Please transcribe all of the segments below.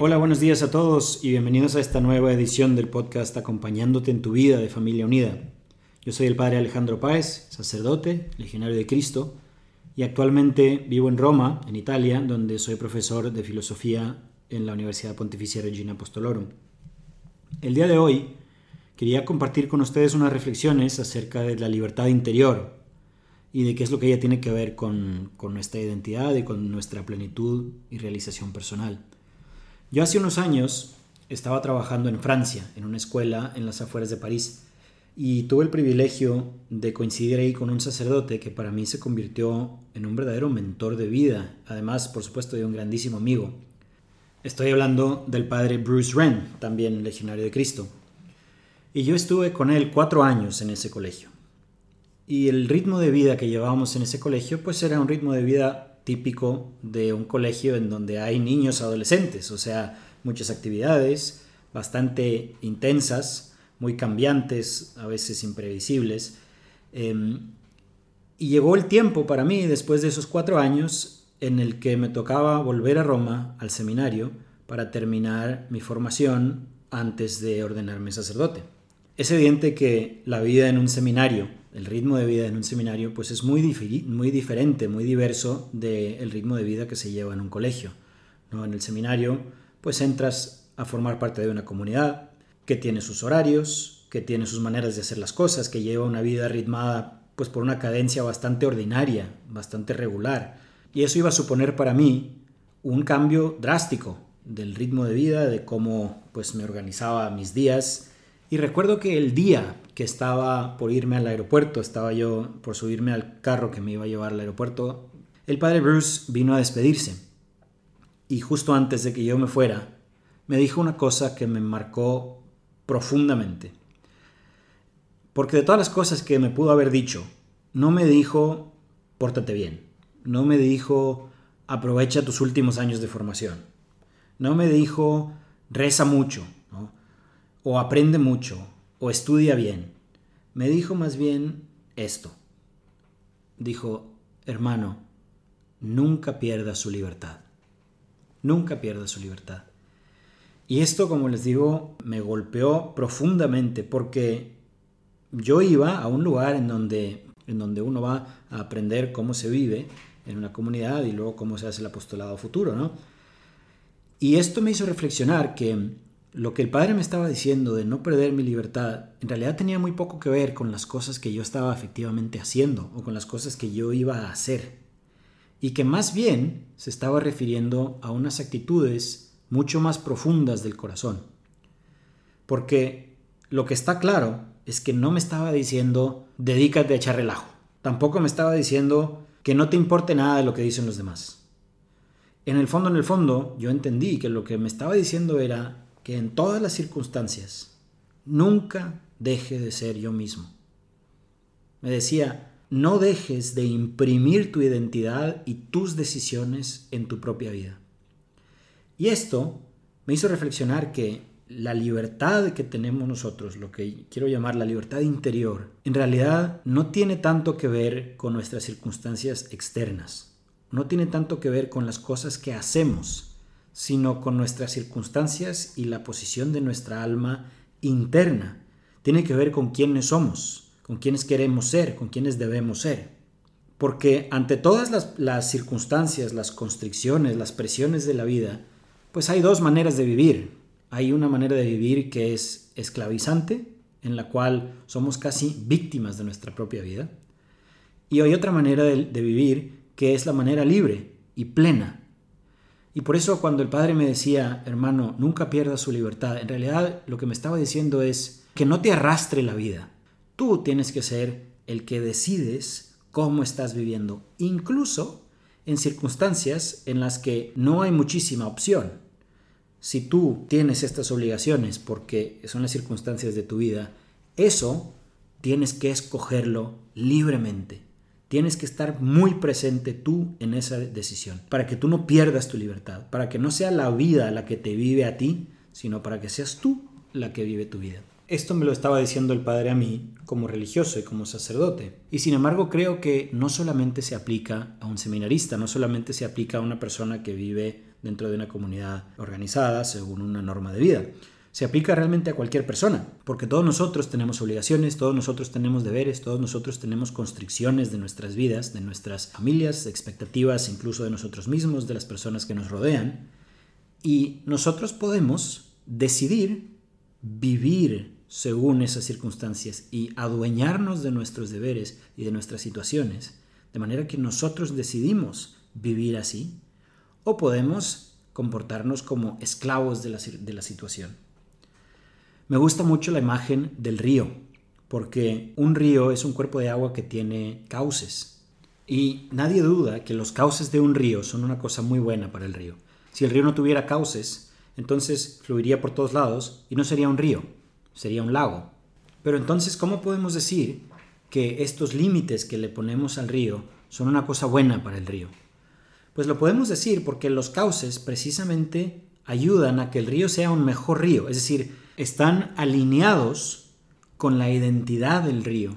Hola, buenos días a todos y bienvenidos a esta nueva edición del podcast Acompañándote en tu vida de Familia Unida. Yo soy el Padre Alejandro Páez, sacerdote, legionario de Cristo, y actualmente vivo en Roma, en Italia, donde soy profesor de filosofía en la Universidad Pontificia Regina Apostolorum. El día de hoy quería compartir con ustedes unas reflexiones acerca de la libertad interior y de qué es lo que ella tiene que ver con, con nuestra identidad y con nuestra plenitud y realización personal. Yo hace unos años estaba trabajando en Francia, en una escuela en las afueras de París, y tuve el privilegio de coincidir ahí con un sacerdote que para mí se convirtió en un verdadero mentor de vida, además, por supuesto, de un grandísimo amigo. Estoy hablando del padre Bruce Wren, también legionario de Cristo. Y yo estuve con él cuatro años en ese colegio. Y el ritmo de vida que llevábamos en ese colegio, pues era un ritmo de vida típico de un colegio en donde hay niños adolescentes, o sea, muchas actividades bastante intensas, muy cambiantes, a veces imprevisibles. Em, y llegó el tiempo para mí, después de esos cuatro años, en el que me tocaba volver a Roma, al seminario, para terminar mi formación antes de ordenarme sacerdote. Es evidente que la vida en un seminario el ritmo de vida en un seminario pues es muy, muy diferente, muy diverso del ritmo de vida que se lleva en un colegio. ¿no? En el seminario pues entras a formar parte de una comunidad que tiene sus horarios, que tiene sus maneras de hacer las cosas, que lleva una vida ritmada pues por una cadencia bastante ordinaria, bastante regular. Y eso iba a suponer para mí un cambio drástico del ritmo de vida, de cómo pues me organizaba mis días. Y recuerdo que el día que estaba por irme al aeropuerto, estaba yo por subirme al carro que me iba a llevar al aeropuerto, el padre Bruce vino a despedirse. Y justo antes de que yo me fuera, me dijo una cosa que me marcó profundamente. Porque de todas las cosas que me pudo haber dicho, no me dijo, pórtate bien. No me dijo, aprovecha tus últimos años de formación. No me dijo, reza mucho. O aprende mucho o estudia bien. Me dijo más bien esto. Dijo, hermano, nunca pierda su libertad. Nunca pierda su libertad. Y esto, como les digo, me golpeó profundamente porque yo iba a un lugar en donde, en donde uno va a aprender cómo se vive en una comunidad y luego cómo se hace el apostolado futuro, ¿no? Y esto me hizo reflexionar que lo que el padre me estaba diciendo de no perder mi libertad, en realidad tenía muy poco que ver con las cosas que yo estaba efectivamente haciendo o con las cosas que yo iba a hacer. Y que más bien se estaba refiriendo a unas actitudes mucho más profundas del corazón. Porque lo que está claro es que no me estaba diciendo dedícate a echar relajo. Tampoco me estaba diciendo que no te importe nada de lo que dicen los demás. En el fondo, en el fondo, yo entendí que lo que me estaba diciendo era que en todas las circunstancias nunca deje de ser yo mismo. Me decía, no dejes de imprimir tu identidad y tus decisiones en tu propia vida. Y esto me hizo reflexionar que la libertad que tenemos nosotros, lo que quiero llamar la libertad interior, en realidad no tiene tanto que ver con nuestras circunstancias externas, no tiene tanto que ver con las cosas que hacemos, sino con nuestras circunstancias y la posición de nuestra alma interna. Tiene que ver con quiénes somos, con quiénes queremos ser, con quiénes debemos ser. Porque ante todas las, circunstancias, las constricciones, las presiones de la vida, pues hay dos maneras de vivir. Hay una manera de vivir que es esclavizante, en la cual somos casi víctimas de nuestra propia vida. Y hay otra manera de vivir que es la manera libre y plena, y por eso cuando el padre me decía, hermano, nunca pierdas su libertad, en realidad lo que me estaba diciendo es que no te arrastre la vida. Tú tienes que ser el que decides cómo estás viviendo, incluso en circunstancias en las que no hay muchísima opción. Si tú tienes estas obligaciones porque son las circunstancias de tu vida Eso tienes que escogerlo libremente. Tienes que estar muy presente tú en esa decisión, para que tú no pierdas tu libertad, para que no sea la vida la que te vive a ti, sino para que seas tú la que vive tu vida. Esto me lo estaba diciendo el Padre a mí como religioso y como sacerdote. Y sin embargo creo que no solamente se aplica a un seminarista, no solamente se aplica a una persona que vive dentro de una comunidad organizada según una norma de vida. Se aplica realmente a cualquier persona, porque todos nosotros tenemos obligaciones, todos nosotros tenemos deberes, todos nosotros tenemos constricciones de nuestras vidas, de nuestras familias, expectativas incluso de nosotros mismos, de las personas que nos rodean. Y nosotros podemos decidir vivir según esas circunstancias y adueñarnos de nuestros deberes y de nuestras situaciones, de manera que nosotros decidimos vivir así, o podemos comportarnos como esclavos de la, de la situación. Me gusta mucho la imagen del río, porque un río es un cuerpo de agua que tiene cauces. Y nadie duda que los cauces de un río son una cosa muy buena para el río. Si el río no tuviera cauces, entonces fluiría por todos lados y no sería un río, sería un lago. Pero entonces, ¿cómo podemos decir que estos límites que le ponemos al río son una cosa buena para el río? Pues lo podemos decir porque los cauces precisamente ayudan a que el río sea un mejor río, es decir, están alineados con la identidad del río.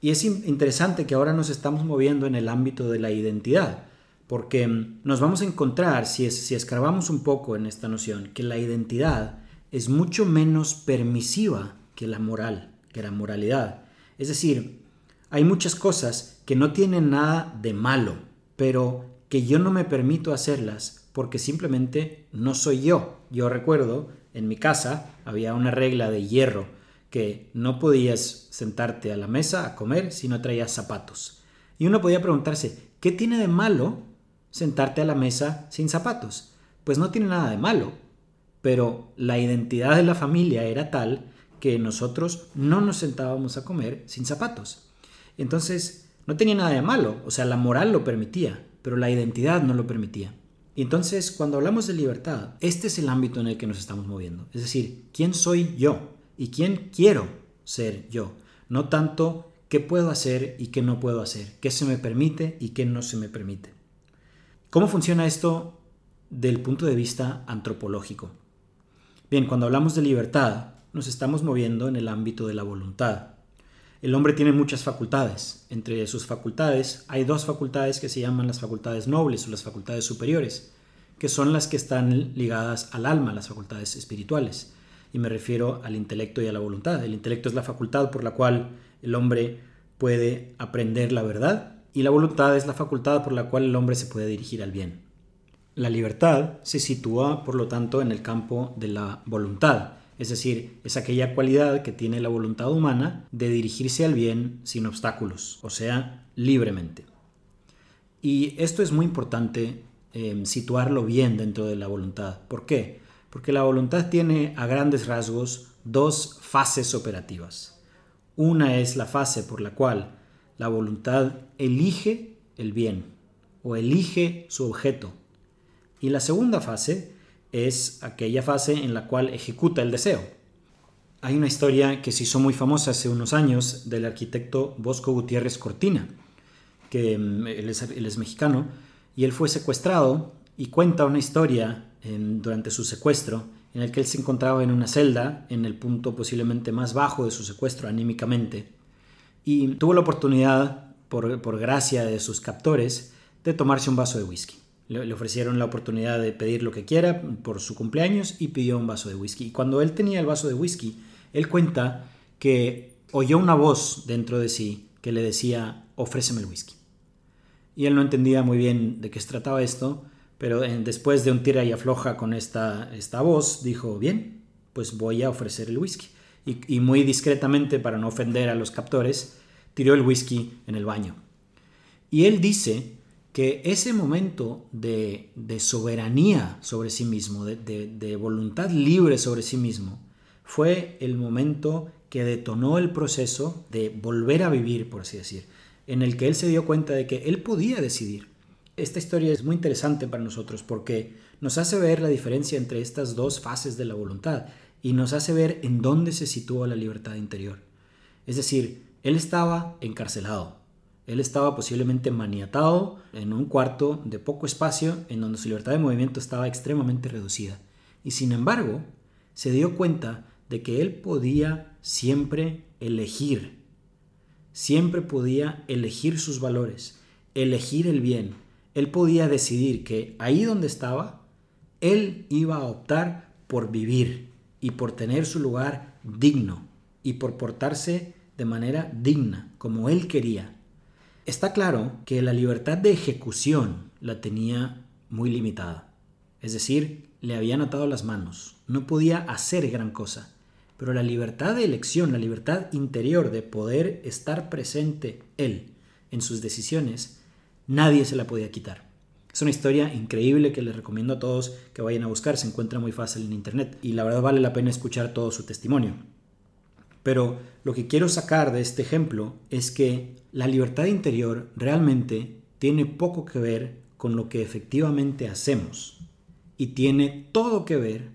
Y es interesante que ahora nos estamos moviendo en el ámbito de la identidad, porque nos vamos a encontrar, si, si escarbamos un poco en esta noción, que la identidad es mucho menos permisiva que la moral, que la moralidad. Es decir, hay muchas cosas que no tienen nada de malo, pero que yo no me permito hacerlas porque simplemente no soy yo. Yo recuerdo, en mi casa había una regla de hierro que no podías sentarte a la mesa a comer si no traías zapatos. Y uno podía preguntarse, ¿qué tiene de malo sentarte a la mesa sin zapatos? Pues no tiene nada de malo, pero la identidad de la familia era tal que nosotros no nos sentábamos a comer sin zapatos. Entonces, no tenía nada de malo, o sea, la moral lo permitía, pero la identidad no lo permitía. Y entonces, cuando hablamos de libertad, este es el ámbito en el que nos estamos moviendo. Es decir, ¿quién soy yo? ¿Y quién quiero ser yo? No tanto qué puedo hacer y qué no puedo hacer, qué se me permite y qué no se me permite. ¿Cómo funciona esto del punto de vista antropológico? Bien, cuando hablamos de libertad, nos estamos moviendo en el ámbito de la voluntad. El hombre tiene muchas facultades. Entre sus facultades hay dos facultades que se llaman las facultades nobles o las facultades superiores, que son las que están ligadas al alma, las facultades espirituales. Y me refiero al intelecto y a la voluntad. El intelecto es la facultad por la cual el hombre puede aprender la verdad y la voluntad es la facultad por la cual el hombre se puede dirigir al bien. La libertad se sitúa, por lo tanto, en el campo de la voluntad, es decir, es aquella cualidad que tiene la voluntad humana de dirigirse al bien sin obstáculos, o sea, libremente. Y esto es muy importante em, situarlo bien dentro de la voluntad. ¿Por qué? Porque la voluntad tiene a grandes rasgos dos fases operativas. Una es la fase por la cual la voluntad elige el bien o elige su objeto, y la segunda fase es aquella fase en la cual ejecuta el deseo. Hay una historia que se hizo muy famosa hace unos años del arquitecto Bosco Gutiérrez Cortina, que mm, él es, mexicano, y él fue secuestrado y cuenta una historia durante su secuestro en el que él se encontraba en una celda, en el punto posiblemente más bajo de su secuestro anímicamente, y tuvo la oportunidad, por, por gracia de sus captores, de tomarse un vaso de whisky. Le, ofrecieron la oportunidad de pedir lo que quiera por su cumpleaños y pidió un vaso de whisky. Y cuando él tenía el vaso de whisky, él cuenta que oyó una voz dentro de sí que le decía, ofréceme el whisky. Y él no entendía muy bien de qué se trataba esto, pero después de un tira y afloja con esta, esta voz, dijo, bien, pues voy a ofrecer el whisky. Y, y muy discretamente, para no ofender a los captores, tiró el whisky en el baño. Y él dice que ese momento de, soberanía sobre sí mismo, de, voluntad libre sobre sí mismo, fue el momento que detonó el proceso de volver a vivir, por así decir, en el que él se dio cuenta de que él podía decidir. Esta historia es muy interesante para nosotros porque nos hace ver la diferencia entre estas dos fases de la voluntad y nos hace ver en dónde se sitúa la libertad interior. Es decir, él estaba encarcelado. Él estaba posiblemente maniatado en un cuarto de poco espacio en donde su libertad de movimiento estaba extremadamente reducida. Y sin embargo, se dio cuenta de que él podía siempre elegir. Siempre podía elegir sus valores, elegir el bien. Él podía decidir que ahí donde estaba, él iba a optar por vivir y por tener su lugar digno y por portarse de manera digna, como él quería. Está claro que la libertad de ejecución la tenía muy limitada. Es decir, le habían atado las manos, no podía hacer gran cosa. Pero la libertad de elección, la libertad interior de poder estar presente él en sus decisiones, nadie se la podía quitar. Es una historia increíble que les recomiendo a todos que vayan a buscar, se encuentra muy fácil en internet y la verdad vale la pena escuchar todo su testimonio. Pero lo que quiero sacar de este ejemplo es que la libertad interior realmente tiene poco que ver con lo que efectivamente hacemos y tiene todo que ver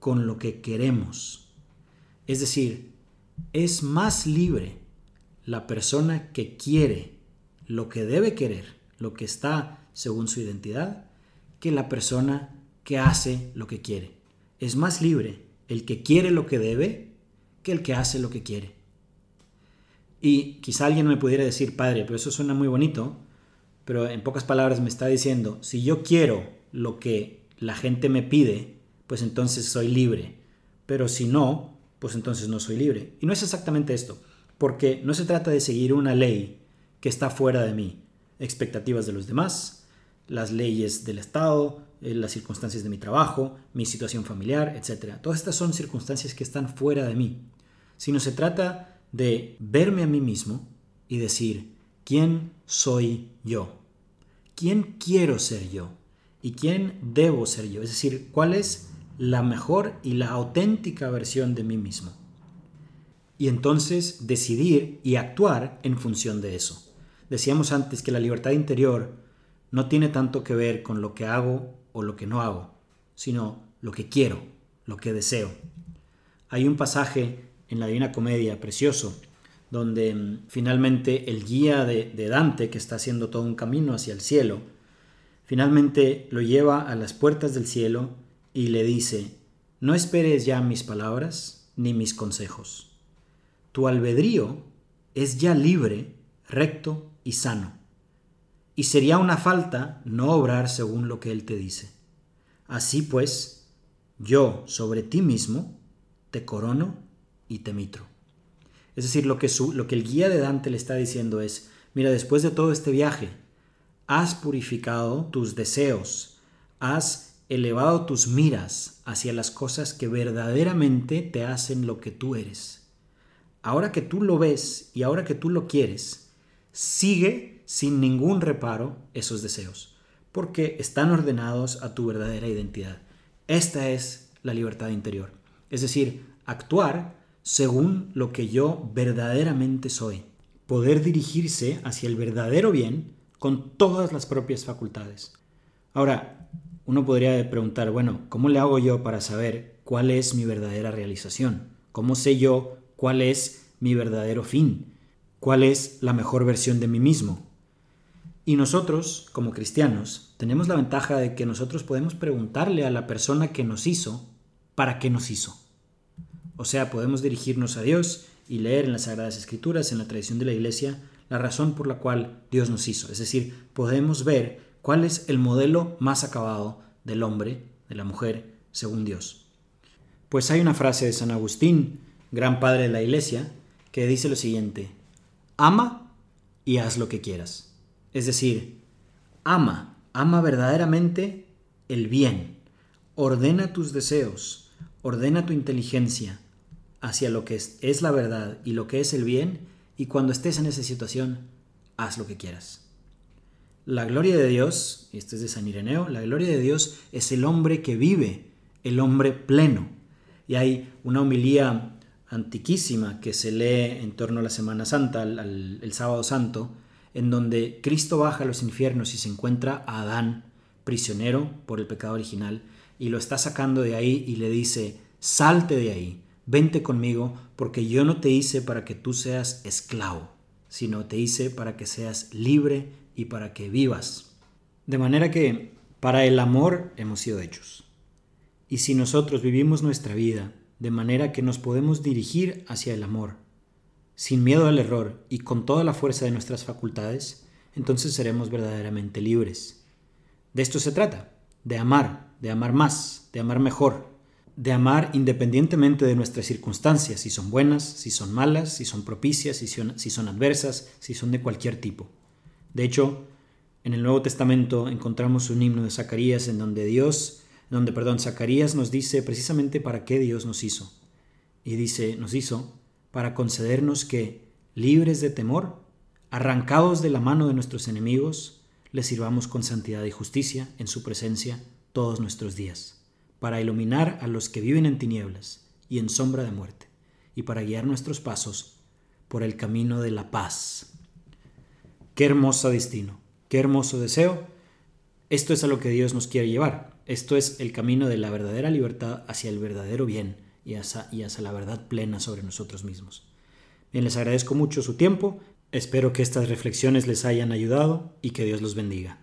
con lo que queremos. Es decir, es más libre la persona que quiere lo que debe querer, lo que está según su identidad, que la persona que hace lo que quiere. Es más libre el que quiere lo que debe que el que hace lo que quiere. Y quizá alguien me pudiera decir, padre, pero eso suena muy bonito, pero en pocas palabras me está diciendo, si yo quiero lo que la gente me pide, pues entonces soy libre, pero si no, pues entonces no soy libre. Y no es exactamente esto, porque no se trata de seguir una ley que está fuera de mí, expectativas de los demás, las leyes del Estado, eh, las circunstancias de mi trabajo, mi situación familiar, etc. Todas estas son circunstancias que están fuera de mí sino se trata de verme a mí mismo y decir, ¿quién soy yo? ¿Quién quiero ser yo? ¿Y quién debo ser yo? Es decir, ¿cuál es la mejor y la auténtica versión de mí mismo? Y entonces decidir y actuar en función de eso. Decíamos antes que la libertad interior no tiene tanto que ver con lo que hago o lo que no hago, sino lo que quiero, lo que deseo. Hay un pasaje en la Divina Comedia, precioso, donde mm, finalmente el guía de, de Dante, que está haciendo todo un camino hacia el cielo, finalmente lo lleva a las puertas del cielo y le dice, no esperes ya mis palabras ni mis consejos. Tu albedrío es ya libre, recto y sano. Y sería una falta no obrar según lo que Él te dice. Así pues, yo sobre ti mismo te corono y te mitro. Es decir, lo que, lo que el guía de Dante le está diciendo es, mira, después de todo este viaje, has purificado tus deseos, has elevado tus miras hacia las cosas que verdaderamente te hacen lo que tú eres. Ahora que tú lo ves y ahora que tú lo quieres, sigue sin ningún reparo esos deseos, porque están ordenados a tu verdadera identidad. Esta es la libertad interior. Es decir, actuar según lo que yo verdaderamente soy. Poder dirigirse hacia el verdadero bien con todas las propias facultades. Ahora, uno podría preguntar, bueno, ¿cómo le hago yo para saber cuál es mi verdadera realización? ¿Cómo sé yo cuál es mi verdadero fin? ¿Cuál es la mejor versión de mí mismo? Y nosotros, como cristianos, tenemos la ventaja de que nosotros podemos preguntarle a la persona que nos hizo, ¿para qué nos hizo? O sea, podemos dirigirnos a Dios y leer en las Sagradas Escrituras, en la tradición de la Iglesia, la razón por la cual Dios nos hizo. Es decir, podemos ver cuál es el modelo más acabado del hombre, de la mujer, según Dios. Pues hay una frase de San Agustín, gran padre de la Iglesia, que dice lo siguiente, ama y haz lo que quieras. Es decir, ama, ama verdaderamente el bien, ordena tus deseos, ordena tu inteligencia, hacia lo que es, la verdad y lo que es el bien, y cuando estés en esa situación, haz lo que quieras. La gloria de Dios, y esto es de San Ireneo, la gloria de Dios es el hombre que vive, el hombre pleno. Y hay una homilía antiquísima que se lee en torno a la Semana Santa, el sábado santo, en donde Cristo baja a los infiernos y se encuentra a Adán, prisionero por el pecado original, y lo está sacando de ahí y le dice, salte de ahí, vente conmigo, porque yo no te hice para que tú seas esclavo, sino te hice para que seas libre y para que vivas. De manera que para el amor hemos sido hechos. Y si nosotros vivimos nuestra vida de manera que nos podemos dirigir hacia el amor, sin miedo al error y con toda la fuerza de nuestras facultades, entonces seremos verdaderamente libres. De esto se trata, de amar, de amar más, de amar mejor, de amar independientemente de nuestras circunstancias, si son buenas, si son malas, si son propicias, si son, si son adversas, si son de cualquier tipo. De hecho, en el Nuevo Testamento encontramos un himno de Zacarías en donde Dios, donde perdón, Zacarías nos dice precisamente para qué Dios nos hizo. Y dice, nos hizo para concedernos que, libres de temor, arrancados de la mano de nuestros enemigos, le sirvamos con santidad y justicia en su presencia todos nuestros días para iluminar a los que viven en tinieblas y en sombra de muerte, y para guiar nuestros pasos por el camino de la paz. Qué hermoso destino, qué hermoso deseo. Esto es a lo que Dios nos quiere llevar. Esto es el camino de la verdadera libertad hacia el verdadero bien y hacia, la verdad plena sobre nosotros mismos. Bien, les agradezco mucho su tiempo. Espero que estas reflexiones les hayan ayudado y que Dios los bendiga.